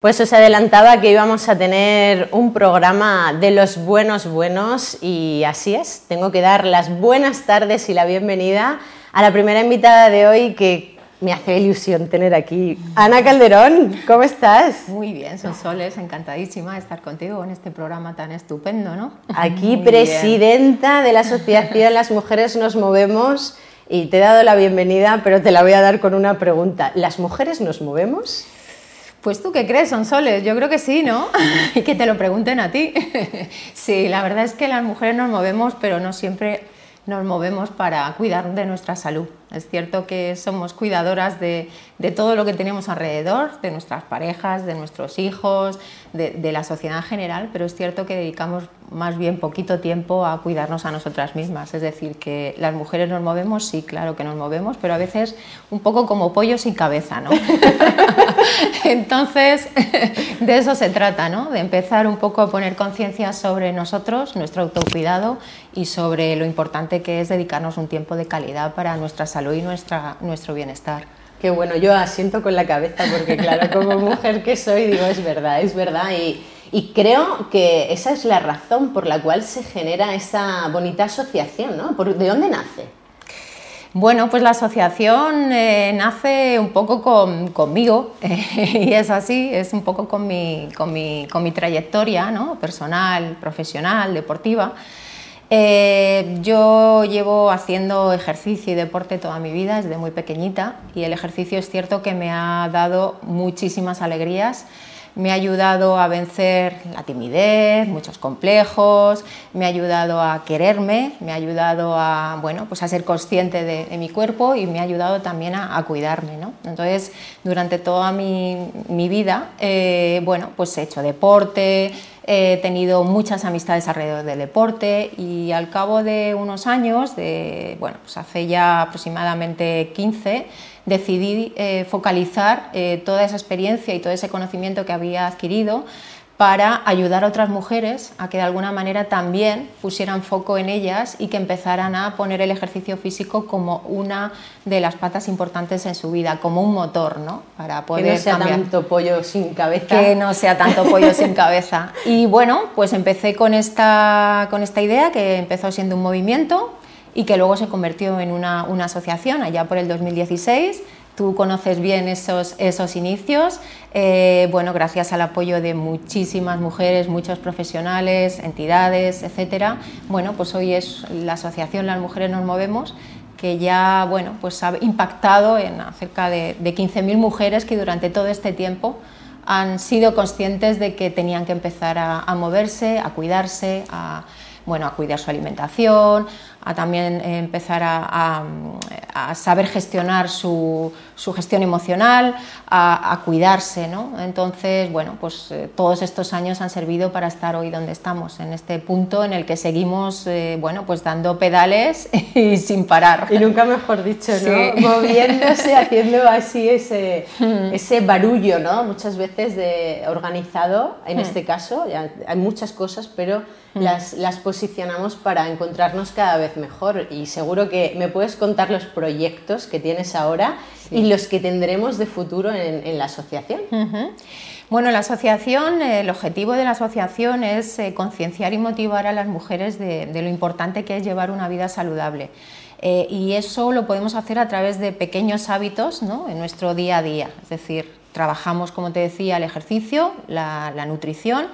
Pues os adelantaba que íbamos a tener un programa de los buenos buenos y así es. Tengo que dar las buenas tardes y la bienvenida a la primera invitada de hoy que me hace ilusión tener aquí. Ana Calderón, ¿cómo estás? Muy bien, Sonsoles, encantadísima de estar contigo en este programa tan estupendo, ¿no? Aquí presidenta de la Asociación Las Mujeres Nos Movemos y te he dado la bienvenida, pero te la voy a dar con una pregunta. ¿Las mujeres nos movemos? Pues tú qué crees, Sonsoles, yo creo que sí, ¿no? y que te lo pregunten a ti. sí, la verdad es que las mujeres nos movemos, pero no siempre nos movemos para cuidar de nuestra salud. Es cierto que somos cuidadoras de, todo lo que tenemos alrededor, de nuestras parejas, de nuestros hijos, de, la sociedad en general, pero es cierto que dedicamos más bien poquito tiempo a cuidarnos a nosotras mismas. Es decir, que las mujeres nos movemos, sí, claro que nos movemos, pero a veces un poco como pollo sin cabeza, ¿no? Entonces, de eso se trata, ¿no? De empezar un poco a poner conciencia sobre nosotros, nuestro autocuidado y sobre lo importante que es dedicarnos un tiempo de calidad para nuestra salud y nuestra, nuestro bienestar. Qué bueno, yo asiento con la cabeza porque claro, como mujer que soy, digo, es verdad, es verdad. Y, y creo que esa es la razón por la cual se genera esa bonita asociación, ¿no? ¿De dónde nace? Bueno, pues la asociación eh, nace un poco conmigo y es así, es un poco con mi, con mi, con mi trayectoria ¿no? personal, profesional, deportiva. Eh, yo llevo haciendo ejercicio y deporte toda mi vida, desde muy pequeñita, y el ejercicio es cierto que me ha dado muchísimas alegrías me ha ayudado a vencer la timidez, muchos complejos, me ha ayudado a quererme, me ha ayudado a, bueno, pues a ser consciente de, mi cuerpo y me ha ayudado también a, cuidarme. ¿no? Entonces, durante toda mi, vida, eh, bueno, pues he hecho deporte, he tenido muchas amistades alrededor del deporte y al cabo de unos años, de, bueno, pues hace ya aproximadamente 15, decidí eh, focalizar eh, toda esa experiencia y todo ese conocimiento que había adquirido para ayudar a otras mujeres a que de alguna manera también pusieran foco en ellas y que empezaran a poner el ejercicio físico como una de las patas importantes en su vida, como un motor, ¿no? Para poder que no sea tanto pollo sin cabeza. Que no sea tanto pollo sin cabeza. Y bueno, pues empecé con esta, con esta idea que empezó siendo un movimiento y que luego se convirtió en una, asociación allá por el 2016 tú conoces bien esos, esos inicios, eh, bueno, gracias al apoyo de muchísimas mujeres, muchos profesionales, entidades, etcétera. Bueno, pues hoy es la asociación Las Mujeres Nos Movemos que ya, bueno, pues ha impactado en cerca de, de 15.000 mujeres que durante todo este tiempo han sido conscientes de que tenían que empezar a, a moverse, a cuidarse, a, bueno, a cuidar su alimentación, a también empezar a, saber gestionar su, gestión emocional, a, cuidarse. ¿no? Entonces, bueno, pues eh, todos estos años han servido para estar hoy donde estamos, en este punto en el que seguimos eh, bueno, pues dando pedales y sin parar. Y nunca mejor dicho, ¿no? moviéndose, haciendo así ese, ese barullo, ¿no? muchas veces de organizado, en hmm. este caso, hay muchas cosas, pero hmm. las, las posicionamos para encontrarnos cada vez mejor y seguro que me puedes contar los proyectos que tienes ahora y los que tendremos de futuro en, la asociación. Bueno, la asociación, el objetivo de la asociación es eh, concienciar y motivar a las mujeres de, lo importante que es llevar una vida saludable. Eh, y eso lo podemos hacer a través de pequeños hábitos ¿no? en nuestro día a día. Es decir, trabajamos, como te decía, el ejercicio, la nutrición,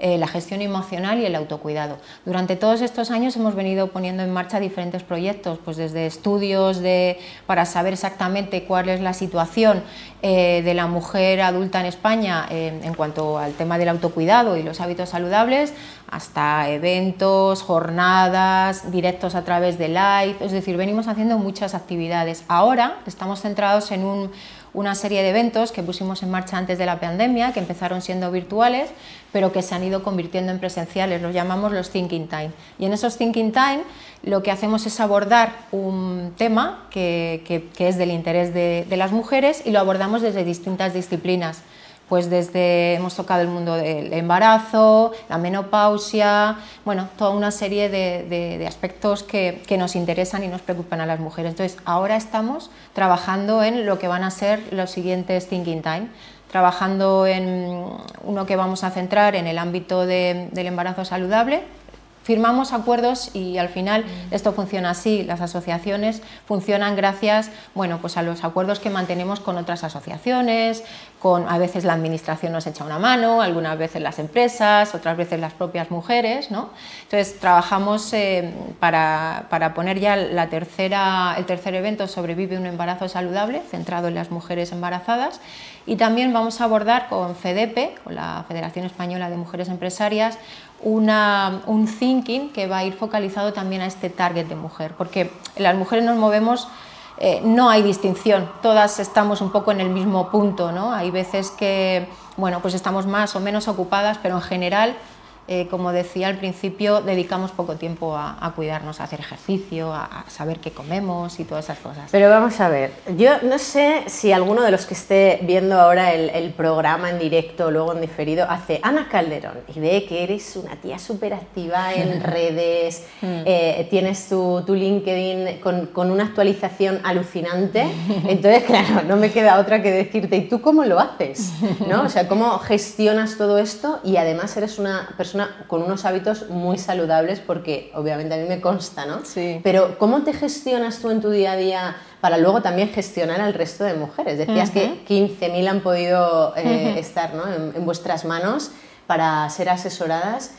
eh, la gestión emocional y el autocuidado. Durante todos estos años hemos venido poniendo en marcha diferentes proyectos, pues desde estudios de, para saber exactamente cuál es la situación eh, de la mujer adulta en España eh, en cuanto al tema del autocuidado y los hábitos saludables, hasta eventos, jornadas, directos a través de live, es decir, venimos haciendo muchas actividades. Ahora estamos centrados en un una serie de eventos que pusimos en marcha antes de la pandemia, que empezaron siendo virtuales, pero que se han ido convirtiendo en presenciales, los llamamos los Thinking Time. Y en esos Thinking Time lo que hacemos es abordar un tema que, es del interés de las mujeres y lo abordamos desde distintas disciplinas pues desde hemos tocado el mundo del embarazo, la menopausia, bueno, toda una serie de, aspectos que, nos interesan y nos preocupan a las mujeres. Entonces, ahora estamos trabajando en lo que van a ser los siguientes Thinking Time, trabajando en uno que vamos a centrar en el ámbito del embarazo saludable, firmamos acuerdos y al final mm. esto funciona así, las asociaciones funcionan gracias bueno, pues a los acuerdos que mantenemos con otras asociaciones, con a veces la administración nos echa una mano, algunas veces las empresas, otras veces las propias mujeres, ¿no? Entonces trabajamos eh, para, para, poner ya la tercera, el tercer evento Sobrevive un embarazo saludable, centrado en las mujeres embarazadas y también vamos a abordar con FEDEPE, con la Federación Española de Mujeres Empresarias, una, un thinking que va a ir focalizado también a este target de mujer, porque las mujeres nos movemos, eh, no hay distinción, todas estamos un poco en el mismo punto, ¿no? Hay veces que, bueno, pues estamos más o menos ocupadas, pero en general eh, como decía al principio, dedicamos poco tiempo a, cuidarnos, a hacer ejercicio, a, saber qué comemos y todas esas cosas. Pero vamos a ver, yo no sé si alguno de los que esté viendo ahora el, programa en directo o luego en diferido hace Ana Calderón y ve que eres una tía súper activa en redes, mm. eh, tienes tu, tu LinkedIn con, con, una actualización alucinante, entonces claro, no me queda otra que decirte, ¿y tú cómo lo haces? ¿No? O sea, ¿cómo gestionas todo esto y además eres una persona con unos hábitos muy saludables porque obviamente a mí me consta, ¿no? Sí. Pero ¿cómo te gestionas tú en tu día a día para luego también gestionar al resto de mujeres? Decías que 15.000 han podido eh, estar ¿no? en vuestras manos para ser asesoradas.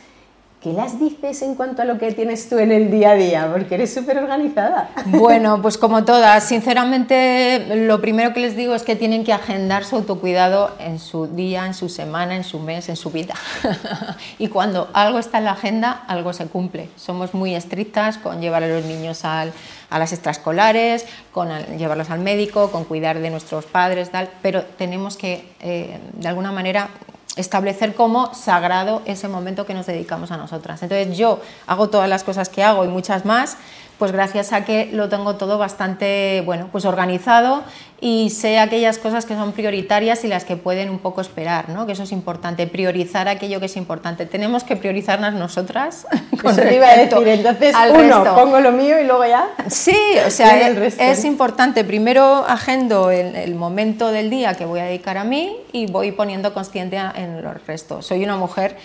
¿Qué las dices en cuanto a lo que tienes tú en el día a día? Porque eres súper organizada. Bueno, pues como todas, sinceramente lo primero que les digo es que tienen que agendar su autocuidado en su día, en su semana, en su mes, en su vida. y cuando algo está en la agenda, algo se cumple. Somos muy estrictas con llevar a los niños a las extraescolares, con llevarlos al médico, con cuidar de nuestros padres, tal, pero tenemos que, eh, de alguna manera, establecer como sagrado ese momento que nos dedicamos a nosotras. Entonces yo hago todas las cosas que hago y muchas más, pues gracias a que lo tengo todo bastante bueno, pues organizado y sé aquellas cosas que son prioritarias y las que pueden un poco esperar, ¿no? que eso es importante, priorizar aquello que es importante. Tenemos que priorizarnos nosotras. Con eso te iba a decir, entonces uno, pongo lo mío y luego ya. Sí, o sea, es, importante. Primero agendo el, el, momento del día que voy a dedicar a mí y voy poniendo consciente en los restos. Soy una mujer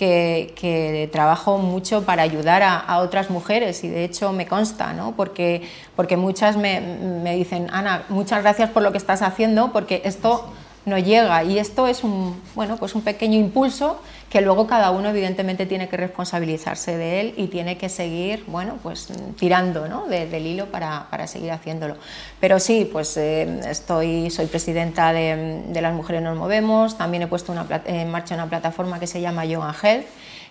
que, trabajo mucho para ayudar a, otras mujeres y de hecho me consta, ¿no? porque, porque muchas me, me dicen, Ana, muchas gracias por lo que estás haciendo porque esto no llega y esto es un, bueno, pues un pequeño impulso que luego cada uno evidentemente tiene que responsabilizarse de él y tiene que seguir, bueno, pues tirando ¿no? del hilo para, para, seguir haciéndolo. Pero sí, pues eh, estoy, soy presidenta de, de, Las Mujeres Nos Movemos, también he puesto una, en marcha una plataforma que se llama Yoga Health,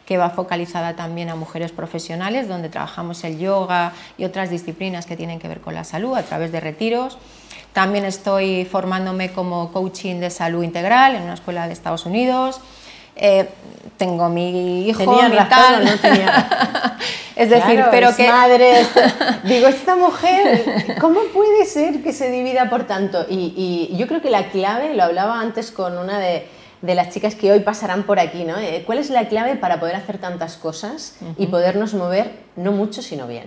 que va focalizada también a mujeres profesionales, donde trabajamos el yoga y otras disciplinas que tienen que ver con la salud a través de retiros. También estoy formándome como coaching de salud integral en una escuela de Estados Unidos. Eh, tengo mi hijo, mi tal. no tenía. es decir, pero que. Madre, digo, esta mujer, ¿cómo puede ser que se divida por tanto? Y, y, yo creo que la clave, lo hablaba antes con una de, de las chicas que hoy pasarán por aquí, ¿no? Eh, ¿Cuál es la clave para poder hacer tantas cosas y podernos mover no mucho, sino bien?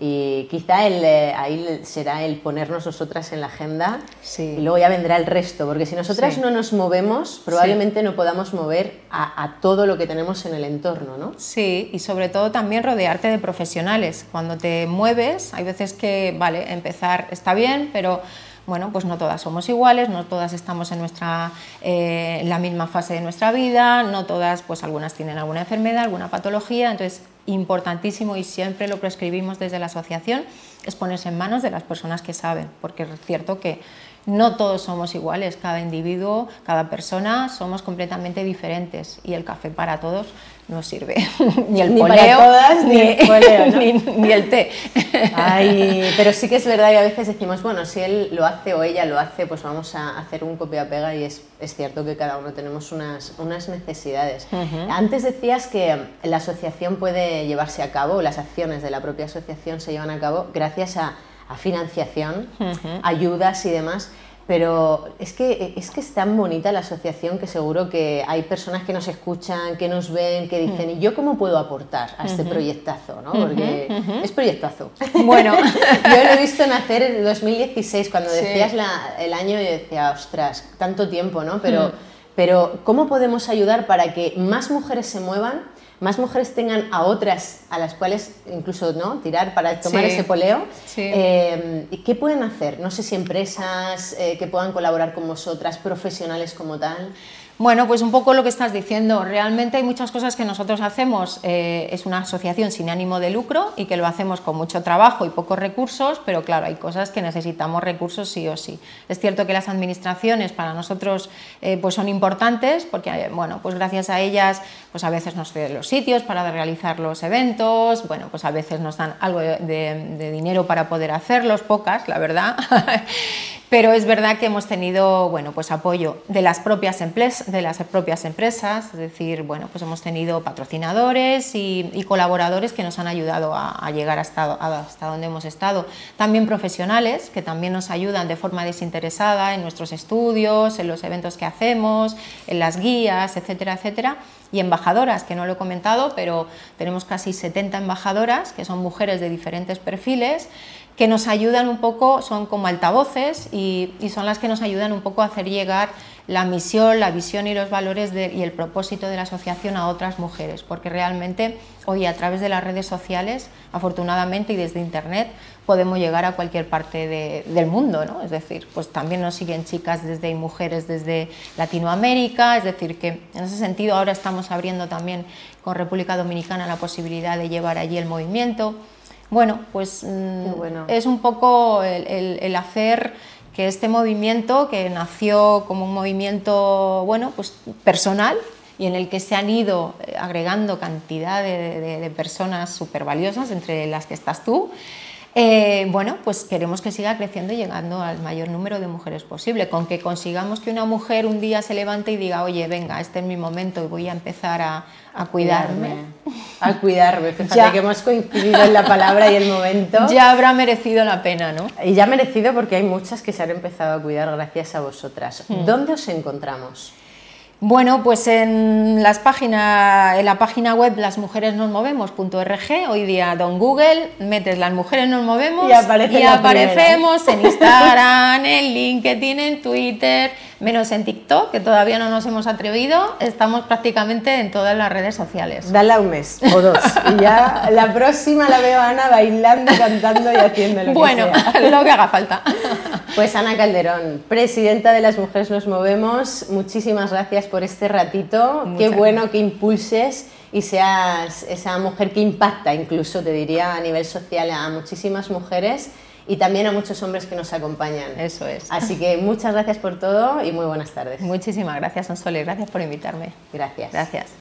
Y quizá el, eh, ahí será el ponernos nosotras en la agenda y luego ya vendrá el resto, porque si nosotras no nos movemos, probablemente no podamos mover a, todo lo que tenemos en el entorno, ¿no? Sí, y sobre todo también rodearte de profesionales. Cuando te mueves, hay veces que, vale, empezar está bien, pero bueno, pues no todas somos iguales, no todas estamos en nuestra, eh, la misma fase de nuestra vida, no todas, pues algunas tienen alguna enfermedad, alguna patología, entonces importantísimo y siempre lo prescribimos desde la asociación es ponerse en manos de las personas que saben, porque es cierto que no todos somos iguales, cada individuo, cada persona somos completamente diferentes y el café para todos no sirve. ni el poleo, todas, ni, el té. Ay, pero sí que es verdad y a veces decimos, bueno, si él lo hace o ella lo hace, pues vamos a hacer un copia-pega y es, es, cierto que cada uno tenemos unas, unas necesidades. Antes decías que la asociación puede llevarse a cabo, las acciones de la propia asociación se llevan a cabo gracias a, a financiación, ayudas y demás. Pero es que, es que es tan bonita la asociación que seguro que hay personas que nos escuchan, que nos ven, que dicen, ¿y yo cómo puedo aportar a este proyectazo? ¿no? Porque es proyectazo. Bueno, yo lo he visto nacer en 2016, cuando decías el año y decía, ostras, tanto tiempo, ¿no? Pero, pero ¿cómo podemos ayudar para que más mujeres se muevan? Más mujeres tengan a otras a las cuales incluso no tirar para tomar ese poleo. Eh, ¿Qué pueden hacer? No sé si empresas eh, que puedan colaborar con vosotras, profesionales como tal. Bueno, pues un poco lo que estás diciendo. Realmente hay muchas cosas que nosotros hacemos. Eh, es una asociación sin ánimo de lucro y que lo hacemos con mucho trabajo y pocos recursos, pero claro, hay cosas que necesitamos recursos sí o sí. Es cierto que las administraciones para nosotros eh, pues son importantes porque, bueno, pues gracias a ellas, pues a veces nos ceden los sitios para realizar los eventos, bueno, pues a veces nos dan algo de dinero para poder hacerlos, pocas, la verdad. pero es verdad que hemos tenido bueno, pues apoyo de las, propias de las propias empresas, es decir, bueno, pues hemos tenido patrocinadores y, colaboradores que nos han ayudado a, llegar hasta, hasta donde hemos estado. También profesionales que también nos ayudan de forma desinteresada en nuestros estudios, en los eventos que hacemos, en las guías, etcétera, etcétera y embajadoras, que no lo he comentado, pero tenemos casi 70 embajadoras, que son mujeres de diferentes perfiles, que nos ayudan un poco, son como altavoces y, son las que nos ayudan un poco a hacer llegar la misión, la visión y los valores y el propósito de la asociación a otras mujeres, porque realmente hoy a través de las redes sociales, afortunadamente y desde Internet, podemos llegar a cualquier parte del mundo, ¿no? Es decir, pues también nos siguen chicas desde y mujeres desde Latinoamérica, es decir, que en ese sentido ahora estamos abriendo también con República Dominicana la posibilidad de llevar allí el movimiento. Bueno, pues mm, es un poco el, hacer que este movimiento, que nació como un movimiento bueno, pues personal y en el que se han ido eh, agregando cantidad de, personas súper valiosas, entre las que estás tú, eh, bueno, pues queremos que siga creciendo y llegando al mayor número de mujeres posible, con que consigamos que una mujer un día se levante y diga, oye, venga, este es mi momento y voy a empezar a, cuidarme. A cuidarme, fíjate ya. que hemos coincidido en la palabra y el momento. Ya habrá merecido la pena, ¿no? Y ya ha merecido porque hay muchas que se han empezado a cuidar gracias a vosotras. Hmm. ¿Dónde os encontramos? Bueno, pues en, las páginas, en la página web lasmujeresnosmovemos.org, hoy día don Google, metes las mujeres nos movemos y, aparecemos en Instagram, en LinkedIn, en Twitter, menos en TikTok, que todavía no nos hemos atrevido, estamos prácticamente en todas las redes sociales. Dale un mes o dos y ya la próxima la veo a Ana bailando, cantando y haciendo lo bueno, que sea. lo que haga falta. Pues Ana Calderón, presidenta de Las Mujeres Nos Movemos, muchísimas gracias por este ratito. Qué bueno que impulses y seas esa mujer que impacta, incluso te diría a nivel social, a muchísimas mujeres y también a muchos hombres que nos acompañan. Eso es. Así que muchas gracias por todo y muy buenas tardes. Muchísimas gracias, Sonsoles. Gracias por invitarme. Gracias. Gracias.